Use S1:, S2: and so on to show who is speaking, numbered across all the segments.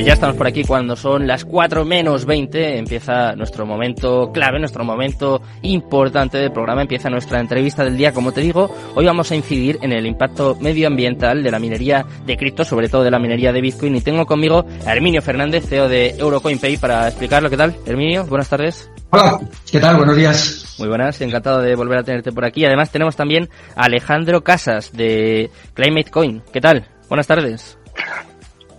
S1: Pues ya estamos por aquí cuando son las 4 menos 20. Empieza nuestro momento clave, nuestro momento importante del programa. Empieza nuestra entrevista del día. Como te digo, hoy vamos a incidir en el impacto medioambiental de la minería de cripto, sobre todo de la minería de Bitcoin. Y tengo conmigo a Herminio Fernández, CEO de EurocoinPay, para explicarlo. ¿Qué tal? Herminio, buenas tardes.
S2: Hola, ¿qué tal? Buenos días.
S1: Muy buenas, encantado de volver a tenerte por aquí. Además tenemos también a Alejandro Casas de Climate Coin. ¿Qué tal? Buenas tardes.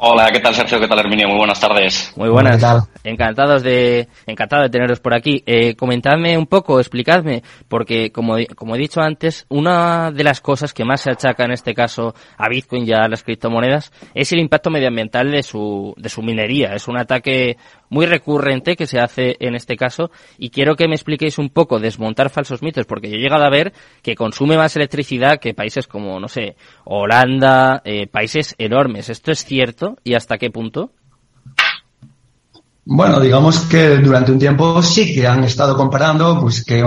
S3: Hola, ¿qué tal Sergio? ¿Qué tal Herminio? Muy buenas tardes.
S1: Muy buenas. Encantados de, encantado de teneros por aquí. Eh, comentadme un poco, explicadme, porque como, como he dicho antes, una de las cosas que más se achaca en este caso a Bitcoin y a las criptomonedas es el impacto medioambiental de su, de su minería. Es un ataque muy recurrente que se hace en este caso y quiero que me expliquéis un poco desmontar falsos mitos porque yo he llegado a ver que consume más electricidad que países como, no sé, Holanda, eh, países enormes. ¿Esto es cierto y hasta qué punto?
S2: Bueno, digamos que durante un tiempo sí que han estado comparando pues que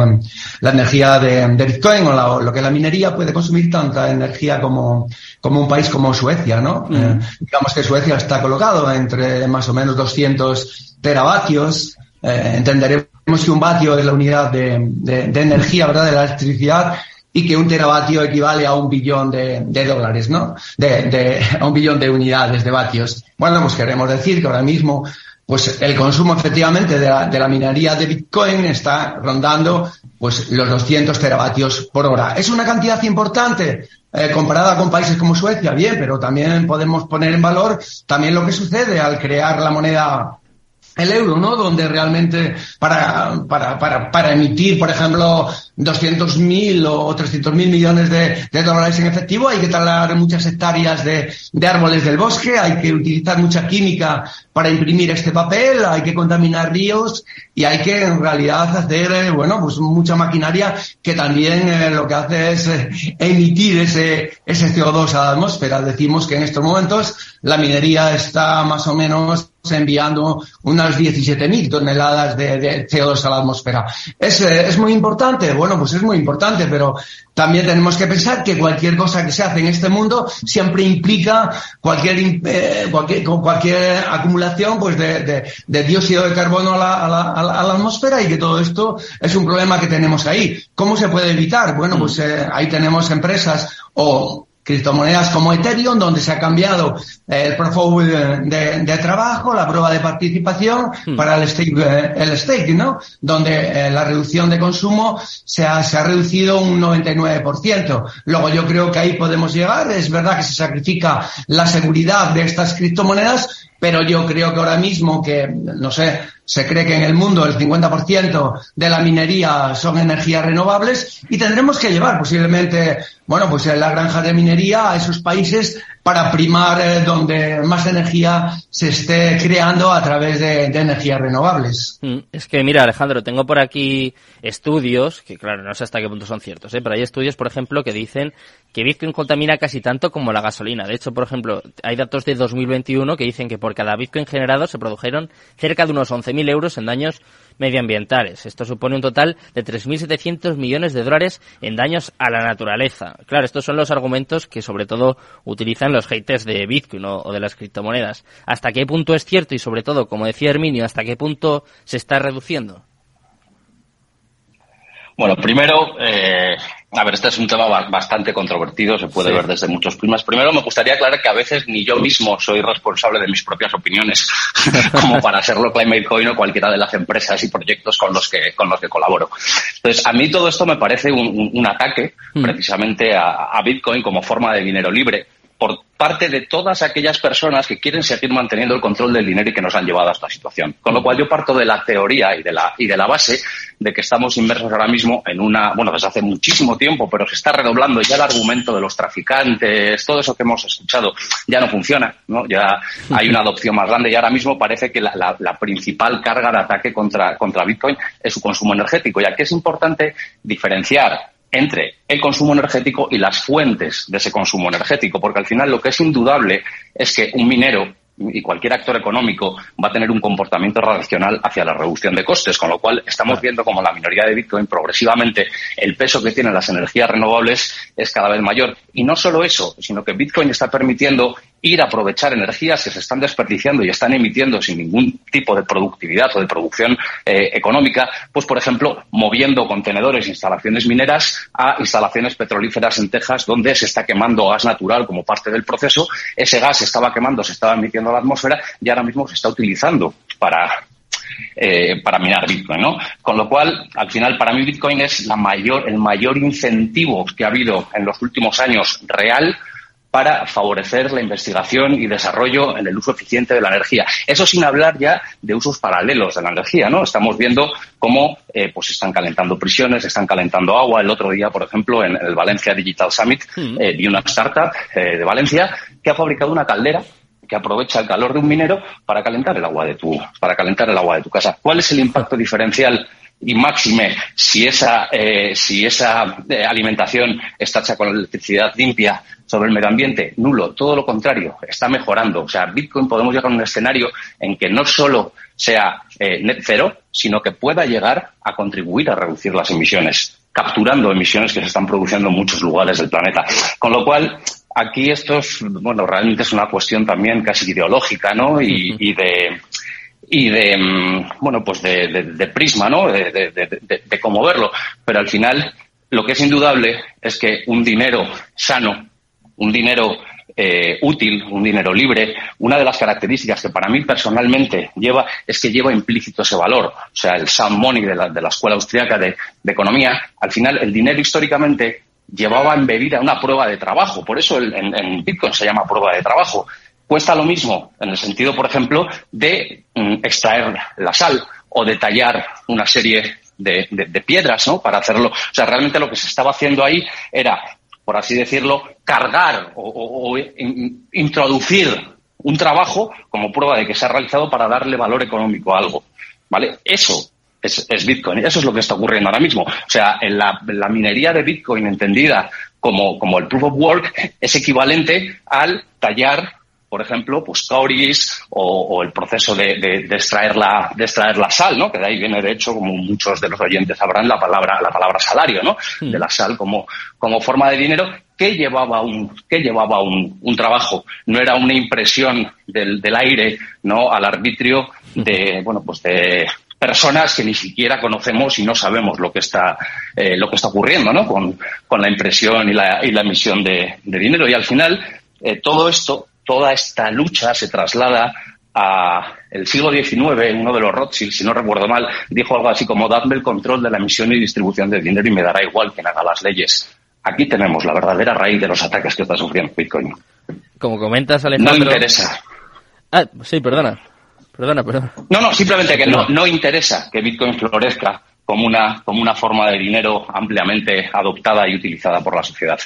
S2: la energía de, Bitcoin o lo que es la minería puede consumir tanta energía como, como un país como Suecia, ¿no? Mm. Eh, digamos que Suecia está colocado entre más o menos 200 teravatios. Eh, entenderemos que un vatio es la unidad de, de, energía, ¿verdad? De la electricidad y que un teravatio equivale a un billón de, de dólares, ¿no? De, de, a un billón de unidades de vatios. Bueno, pues queremos decir que ahora mismo pues el consumo efectivamente de la, de la, minería de Bitcoin está rondando pues los 200 teravatios por hora. Es una cantidad importante eh, comparada con países como Suecia, bien, pero también podemos poner en valor también lo que sucede al crear la moneda el euro, ¿no? Donde realmente para, para, para, para emitir, por ejemplo, 200.000 o 300.000 millones de, dólares en efectivo, hay que talar muchas hectáreas de, de, árboles del bosque, hay que utilizar mucha química para imprimir este papel, hay que contaminar ríos y hay que en realidad hacer, eh, bueno, pues mucha maquinaria que también eh, lo que hace es eh, emitir ese, ese CO2 a la atmósfera. Decimos que en estos momentos la minería está más o menos enviando unas 17.000 toneladas de, de, CO2 a la atmósfera. ¿Es, ¿Es muy importante? Bueno, pues es muy importante, pero también tenemos que pensar que cualquier cosa que se hace en este mundo siempre implica cualquier, eh, cualquier, cualquier acumulación pues de, de, de dióxido de carbono a la, a, la, a la, atmósfera y que todo esto es un problema que tenemos ahí. ¿Cómo se puede evitar? Bueno, pues eh, ahí tenemos empresas o criptomonedas como Ethereum, donde se ha cambiado el profile de, de, trabajo, la prueba de participación hmm. para el stake, el stake, ¿no? Donde eh, la reducción de consumo se ha, se ha reducido un 99%. Luego yo creo que ahí podemos llegar. Es verdad que se sacrifica la seguridad de estas criptomonedas, pero yo creo que ahora mismo que, no sé, se cree que en el mundo el 50% de la minería son energías renovables y tendremos que llevar posiblemente, bueno, pues la granja de minería a esos países para primar eh, donde más energía se esté creando a través de, energías renovables.
S1: Mm, es que, mira, Alejandro, tengo por aquí estudios, que claro, no sé hasta qué punto son ciertos, ¿eh? pero hay estudios, por ejemplo, que dicen que Bitcoin contamina casi tanto como la gasolina. De hecho, por ejemplo, hay datos de 2021 que dicen que por cada Bitcoin generado se produjeron cerca de unos 11.000 euros en daños medioambientales. Esto supone un total de 3.700 millones de dólares en daños a la naturaleza. Claro, estos son los argumentos que sobre todo utilizan los haters de Bitcoin o, de las criptomonedas. ¿Hasta qué punto es cierto y sobre todo, como decía Herminio, hasta qué punto se está reduciendo?
S3: Bueno, primero, eh, a ver, este es un tema bastante controvertido, se puede sí. ver desde muchos primas. Primero, me gustaría aclarar que a veces ni yo mismo soy responsable de mis propias opiniones, como para serlo Climate Coin o cualquiera de las empresas y proyectos con los que, con los que colaboro. Entonces, a mí todo esto me parece un, un, un ataque mm. precisamente a, a Bitcoin como forma de dinero libre por parte de todas aquellas personas que quieren seguir manteniendo el control del dinero y que nos han llevado a esta situación. Con lo cual yo parto de la teoría y de la, y de la base de que estamos inmersos ahora mismo en una, bueno, desde hace muchísimo tiempo, pero se está redoblando ya el argumento de los traficantes, todo eso que hemos escuchado ya no funciona, ¿no? Ya hay una adopción más grande y ahora mismo parece que la, principal carga de ataque contra, contra Bitcoin es su consumo energético. Y aquí es importante diferenciar entre el consumo energético y las fuentes de ese consumo energético, porque al final lo que es indudable es que un minero y cualquier actor económico va a tener un comportamiento racional hacia la reducción de costes, con lo cual estamos viendo como la minoría de Bitcoin progresivamente el peso que tienen las energías renovables es cada vez mayor. Y no solo eso, sino que Bitcoin está permitiendo ir a aprovechar energías que se están desperdiciando y están emitiendo sin ningún tipo de productividad o de producción eh, económica, pues por ejemplo, moviendo contenedores, e instalaciones mineras a instalaciones petrolíferas en Texas, donde se está quemando gas natural como parte del proceso. Ese gas se estaba quemando, se estaba emitiendo a la atmósfera y ahora mismo se está utilizando para eh, para minar Bitcoin, ¿no? Con lo cual, al final, para mí Bitcoin es la mayor, el mayor incentivo que ha habido en los últimos años real para favorecer la investigación y desarrollo en el uso eficiente de la energía. Eso sin hablar ya de usos paralelos de la energía, ¿no? Estamos viendo cómo eh, pues están calentando prisiones, están calentando agua. El otro día, por ejemplo, en el Valencia Digital Summit, mm. eh, vi una startup eh, de Valencia que ha fabricado una caldera que aprovecha el calor de un minero para calentar el agua de tu, para calentar el agua de tu casa. ¿Cuál es el impacto diferencial y máxime si esa, eh, si esa eh, alimentación está hecha con electricidad limpia sobre el medio ambiente? Nulo, todo lo contrario, está mejorando. O sea, Bitcoin podemos llegar a un escenario en que no solo sea eh, net cero, sino que pueda llegar a contribuir a reducir las emisiones, capturando emisiones que se están produciendo en muchos lugares del planeta. Con lo cual, aquí esto es, bueno, realmente es una cuestión también casi ideológica, ¿no? Y, y de y de mm, bueno pues de, prisma no de, cómo verlo pero al final lo que es indudable es que un dinero sano un dinero eh, útil, un dinero libre, una de las características que para mí personalmente lleva es que lleva implícito ese valor. O sea, el sound money de la, de la Escuela Austriaca de, Economía, al final el dinero históricamente llevaba embebida una prueba de trabajo. Por eso en, Bitcoin se llama prueba de trabajo. Cuesta lo mismo en el sentido, por ejemplo, de mm, extraer la sal o de tallar una serie de, piedras, ¿no? Para hacerlo. O sea, realmente lo que se estaba haciendo ahí era, por así decirlo, cargar o, introducir un trabajo como prueba de que se ha realizado para darle valor económico a algo. ¿Vale? Eso es, Bitcoin. Eso es lo que está ocurriendo ahora mismo. O sea, en la, minería de Bitcoin entendida como, como el proof of work es equivalente al tallar por ejemplo, pues cauris o, el proceso de, extraer la, de extraer la sal, ¿no? Que de ahí viene, de hecho, como muchos de los oyentes sabrán, la palabra, la palabra salario, ¿no? Hmm. De la sal como, como forma de dinero que llevaba un, que llevaba un, un trabajo. No era una impresión del, del aire, ¿no? Al arbitrio de, bueno, pues de, personas que ni siquiera conocemos y no sabemos lo que está, eh, lo que está ocurriendo ¿no? con, con la impresión y la, y la emisión de, dinero. Y al final, eh, todo esto, toda esta lucha se traslada a el siglo XIX, uno de los Rothschild, si no recuerdo mal, dijo algo así como dadme el control de la emisión y distribución de dinero y me dará igual quien haga las leyes. Aquí tenemos la verdadera raíz de los ataques que está sufriendo Bitcoin.
S1: Como comentas, Alejandro...
S3: No interesa.
S1: Ah, sí, perdona. Perdona, perdona.
S3: No, no, simplemente que no, no interesa que Bitcoin florezca como una, como una forma de dinero ampliamente adoptada y utilizada por la sociedad.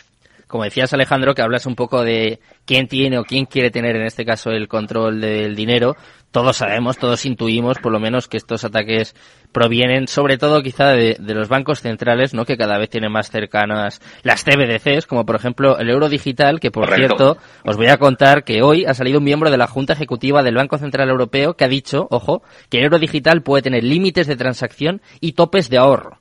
S1: Como decías, Alejandro, que hablas un poco de quién tiene o quién quiere tener en este caso el control del dinero todos sabemos, todos intuimos por lo menos que estos ataques provienen sobre todo quizá de, los bancos centrales, ¿no? Que cada vez tienen más cercanas las CBDCs, como por ejemplo el euro digital, que por cierto, os voy a contar que hoy ha salido un miembro de la Junta Ejecutiva del Banco Central Europeo que ha dicho, ojo, que el euro digital puede tener límites de transacción y topes de ahorro.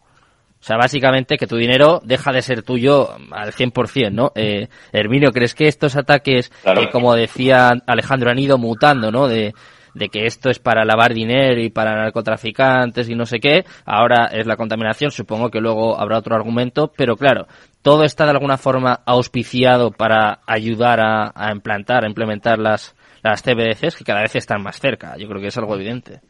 S1: O sea, básicamente que tu dinero deja de ser tuyo al 100%, ¿no? Eh, Herminio, ¿crees que estos ataques, eh, como decía Alejandro, han ido mutando, ¿no? De, de que esto es para lavar dinero y para narcotraficantes y no sé qué, ahora es la contaminación, supongo que luego habrá otro argumento, pero claro, todo está de alguna forma auspiciado para ayudar a, implantar, a implementar las, las CBDCs que cada vez están más cerca, yo creo que es algo evidente.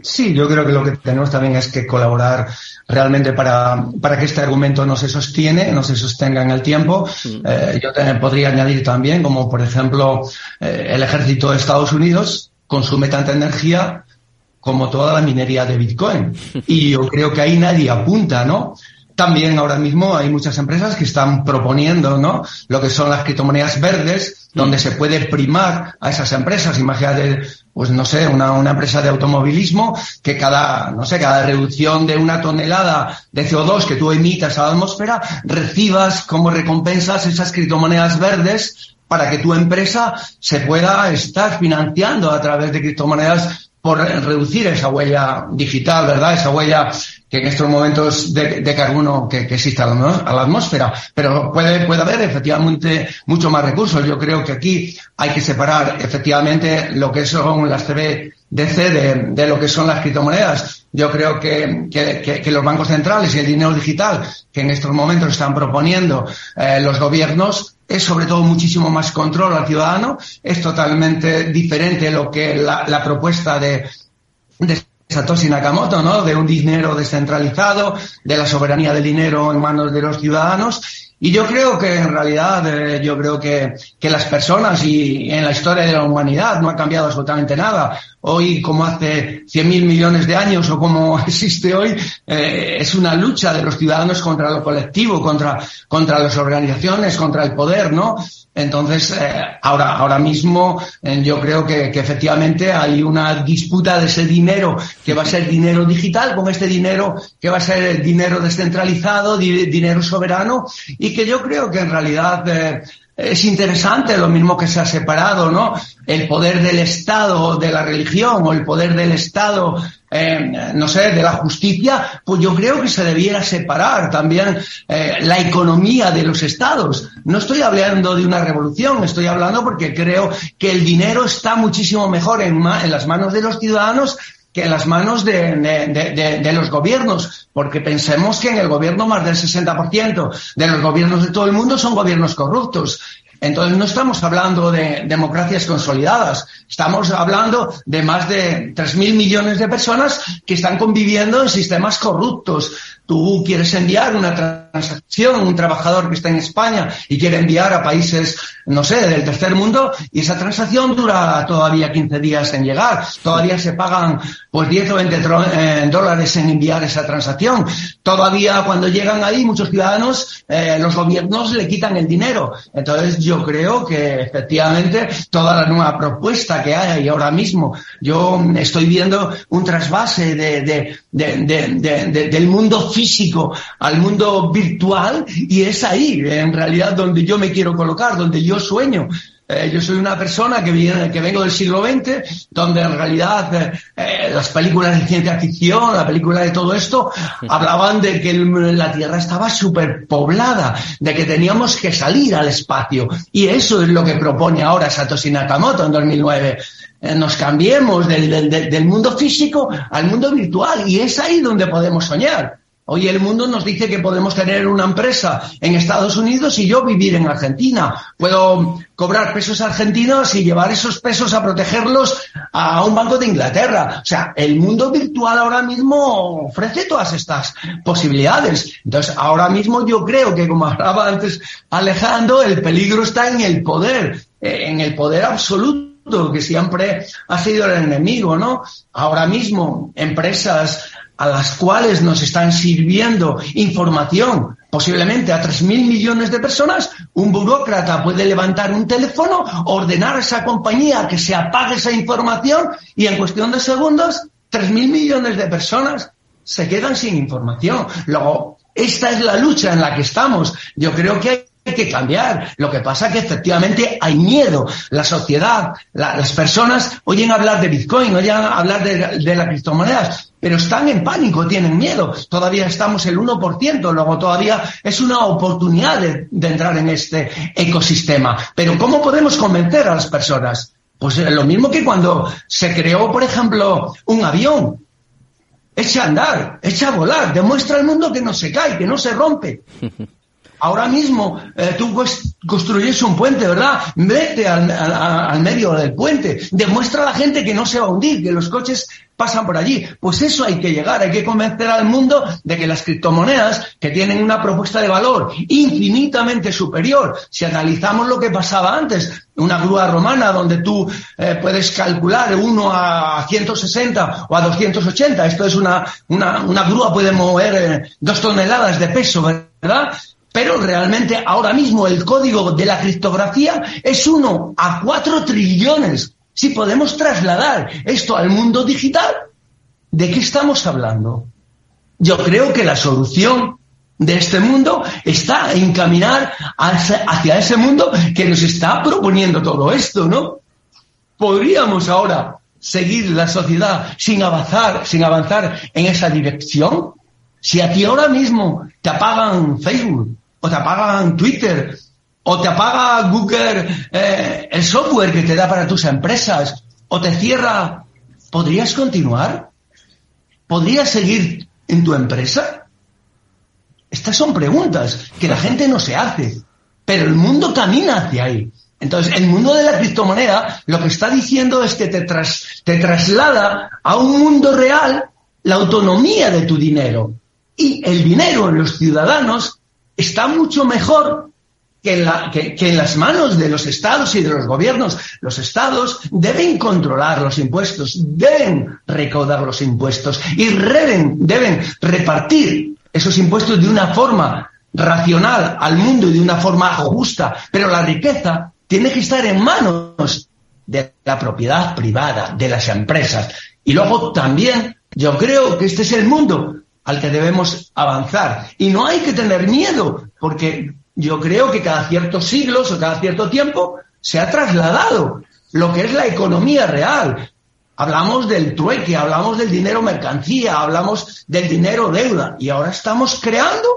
S2: Sí, yo creo que lo que tenemos también es que colaborar realmente para, para que este argumento no se sostiene, no se sostenga en el tiempo. Eh, yo podría añadir también, como por ejemplo eh, el ejército de Estados Unidos, consume tanta energía como toda la minería de Bitcoin. Y yo creo que ahí nadie apunta, ¿no? También ahora mismo hay muchas empresas que están proponiendo, ¿no? Lo que son las criptomonedas verdes, donde se puede primar a esas empresas. Imagínate, pues no sé, una, una empresa de automovilismo que cada, no sé, cada reducción de una tonelada de CO2 que tú emitas a la atmósfera, recibas como recompensas esas criptomonedas verdes para que tu empresa se pueda estar financiando a través de criptomonedas por reducir esa huella digital, ¿verdad? Esa huella que en estos momentos de, carbono que, existe a la, atmósfera. Pero puede, puede haber efectivamente mucho más recursos. Yo creo que aquí hay que separar efectivamente lo que son las CBDC de, lo que son las criptomonedas. Yo creo que, que, que, los bancos centrales y el dinero digital que en estos momentos están proponiendo eh, los gobiernos es sobre todo muchísimo más control al ciudadano, es totalmente diferente lo que la, la propuesta de, de Satoshi Nakamoto, ¿no? De un dinero descentralizado, de la soberanía del dinero en manos de los ciudadanos. Y yo creo que en realidad, eh, yo creo que, que las personas y en la historia de la humanidad no ha cambiado absolutamente nada. Hoy, como hace 100.000 millones de años o como existe hoy, eh, es una lucha de los ciudadanos contra lo colectivo, contra, contra las organizaciones, contra el poder, ¿no? Entonces, eh, ahora, ahora mismo yo creo que, efectivamente hay una disputa de ese dinero que va a ser dinero digital con este dinero que va a ser dinero descentralizado, di dinero soberano que yo creo que en realidad eh, es interesante lo mismo que se ha separado, ¿no? El poder del Estado de la religión o el poder del Estado, eh, no sé, de la justicia, pues yo creo que se debiera separar también eh, la economía de los Estados. No estoy hablando de una revolución, estoy hablando porque creo que el dinero está muchísimo mejor en, ma en las manos de los ciudadanos que en las manos de, de, de, de, los gobiernos, porque pensemos que en el gobierno más del 60% de los gobiernos de todo el mundo son gobiernos corruptos. Entonces no estamos hablando de democracias consolidadas, estamos hablando de más de 3.000 millones de personas que están conviviendo en sistemas corruptos. Tú quieres enviar una transacción, un trabajador que está en España y quiere enviar a países, no sé, del tercer mundo y esa transacción dura todavía 15 días en llegar. Todavía se pagan pues 10 o 20 eh, dólares en enviar esa transacción. Todavía cuando llegan ahí muchos ciudadanos, eh, los gobiernos le quitan el dinero. Entonces yo creo que efectivamente toda la nueva propuesta que hay ahora mismo, yo estoy viendo un trasvase de, de, de, del mundo físico al mundo virtual y es ahí en realidad donde yo me quiero colocar, donde yo sueño. Eh, yo soy una persona que viene, que vengo del siglo XX, donde en realidad eh, eh, las películas de ciencia ficción, la película de todo esto, hablaban de que el, la Tierra estaba superpoblada, de que teníamos que salir al espacio. Y eso es lo que propone ahora Satoshi Nakamoto en 2009 nos cambiemos del, del, del, mundo físico al mundo virtual y es ahí donde podemos soñar. Hoy el mundo nos dice que podemos tener una empresa en Estados Unidos y yo vivir en Argentina. Puedo cobrar pesos argentinos y llevar esos pesos a protegerlos a un banco de Inglaterra. O sea, el mundo virtual ahora mismo ofrece todas estas posibilidades. Entonces, ahora mismo yo creo que, como hablaba antes Alejandro, el peligro está en el poder, en el poder absoluto que siempre ha sido el enemigo, ¿no? Ahora mismo, empresas a las cuales nos están sirviendo información, posiblemente a 3.000 millones de personas, un burócrata puede levantar un teléfono, ordenar a esa compañía que se apague esa información y en cuestión de segundos, 3.000 millones de personas se quedan sin información. Luego, esta es la lucha en la que estamos. Yo creo que hay que cambiar. Lo que pasa es que efectivamente hay miedo. La sociedad, la, las personas oyen hablar de Bitcoin, oyen hablar de, las criptomonedas, pero están en pánico, tienen miedo. Todavía estamos el 1%, luego todavía es una oportunidad de, de entrar en este ecosistema. Pero ¿cómo podemos convencer a las personas? Pues lo mismo que cuando se creó, por ejemplo, un avión. Echa a andar, echa a volar, demuestra al mundo que no se cae, que no se rompe. Ahora mismo eh, tú construyes un puente, ¿verdad? Vete al, al, al, medio del puente, demuestra a la gente que no se va a hundir, que los coches pasan por allí. Pues eso hay que llegar, hay que convencer al mundo de que las criptomonedas, que tienen una propuesta de valor infinitamente superior, si analizamos lo que pasaba antes, una grúa romana donde tú eh, puedes calcular uno a 160 o a 280, esto es una, una, una grúa puede mover eh, dos toneladas de peso, ¿verdad? Pero realmente ahora mismo el código de la criptografía es uno a cuatro trillones. Si podemos trasladar esto al mundo digital, ¿de qué estamos hablando? Yo creo que la solución de este mundo está en caminar hacia ese mundo que nos está proponiendo todo esto, ¿no? Podríamos ahora seguir la sociedad sin avanzar, sin avanzar en esa dirección? Si a ti ahora mismo te apagan Facebook, te apagan Twitter, o te apaga Google eh, el software que te da para tus empresas, o te cierra, ¿podrías continuar? ¿Podrías seguir en tu empresa? Estas son preguntas que la gente no se hace, pero el mundo camina hacia ahí. Entonces, el mundo de la criptomoneda lo que está diciendo es que te, te traslada a un mundo real la autonomía de tu dinero. Y el dinero en los ciudadanos está mucho mejor que en, las manos de los estados y de los gobiernos. Los estados deben controlar los impuestos, deben recaudar los impuestos y deben repartir esos impuestos de una forma racional al mundo y de una forma justa. Pero la riqueza tiene que estar en manos de la propiedad privada, de las empresas. Y luego también yo creo que este es el mundo al que debemos avanzar. Y no hay que tener miedo, porque yo creo que cada ciertos siglos o cada cierto tiempo se ha trasladado lo que es la economía real. Hablamos del trueque, hablamos del dinero mercancía, hablamos del dinero deuda y ahora estamos creando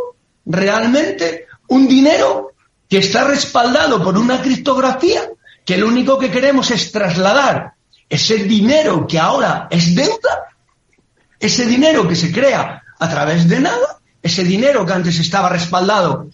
S2: realmente un dinero que está respaldado por una criptografía que lo único que queremos es trasladar ese dinero que ahora es deuda, ese dinero que se crea a través de nada, ese dinero que antes estaba respaldado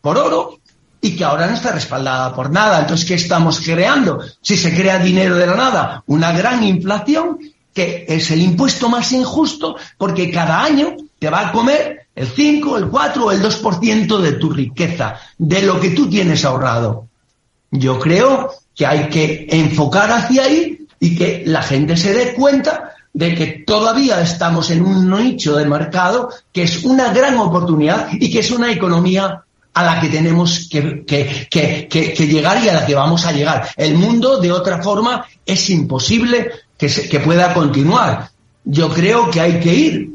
S2: por oro y que ahora no está respaldada por nada. Entonces, ¿qué estamos creando? Si se crea dinero de la nada, una gran inflación que es el impuesto más injusto porque cada año te va a comer el 5, el 4 o el 2% de tu riqueza, de lo que tú tienes ahorrado. Yo creo que hay que enfocar hacia ahí y que la gente se dé cuenta de que todavía estamos en un nicho de mercado que es una gran oportunidad y que es una economía a la que tenemos que, que, llegar y a la que vamos a llegar. El mundo, de otra forma, es imposible que, que pueda continuar. Yo creo que hay que ir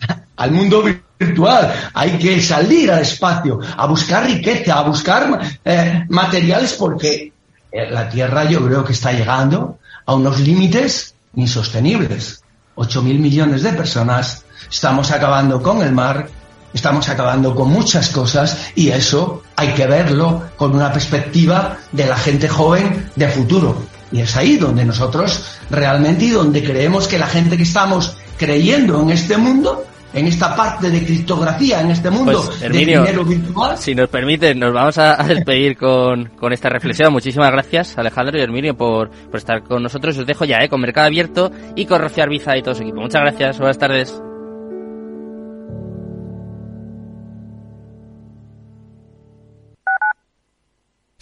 S2: al mundo virtual, hay que salir al espacio, a buscar riqueza, a buscar eh, materiales, porque eh, la Tierra yo creo que está llegando a unos límites insostenibles. 8.000 millones de personas, estamos acabando con el mar, estamos acabando con muchas cosas y eso hay que verlo con una perspectiva de la gente joven de futuro. Y es ahí donde nosotros realmente y donde creemos que la gente que estamos creyendo en este mundo en esta parte de criptografía, en este mundo
S1: pues, de dinero virtual. Si nos permite, nos vamos a despedir con, con esta reflexión. Muchísimas gracias, Alejandro y Herminio, por, por estar con nosotros. Os dejo ya, ¿eh? con Mercado Abierto y con Rocío Arbiza y todo su equipo. Muchas gracias, buenas tardes.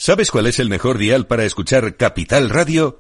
S4: ¿Sabes cuál es el mejor dial para escuchar Capital Radio?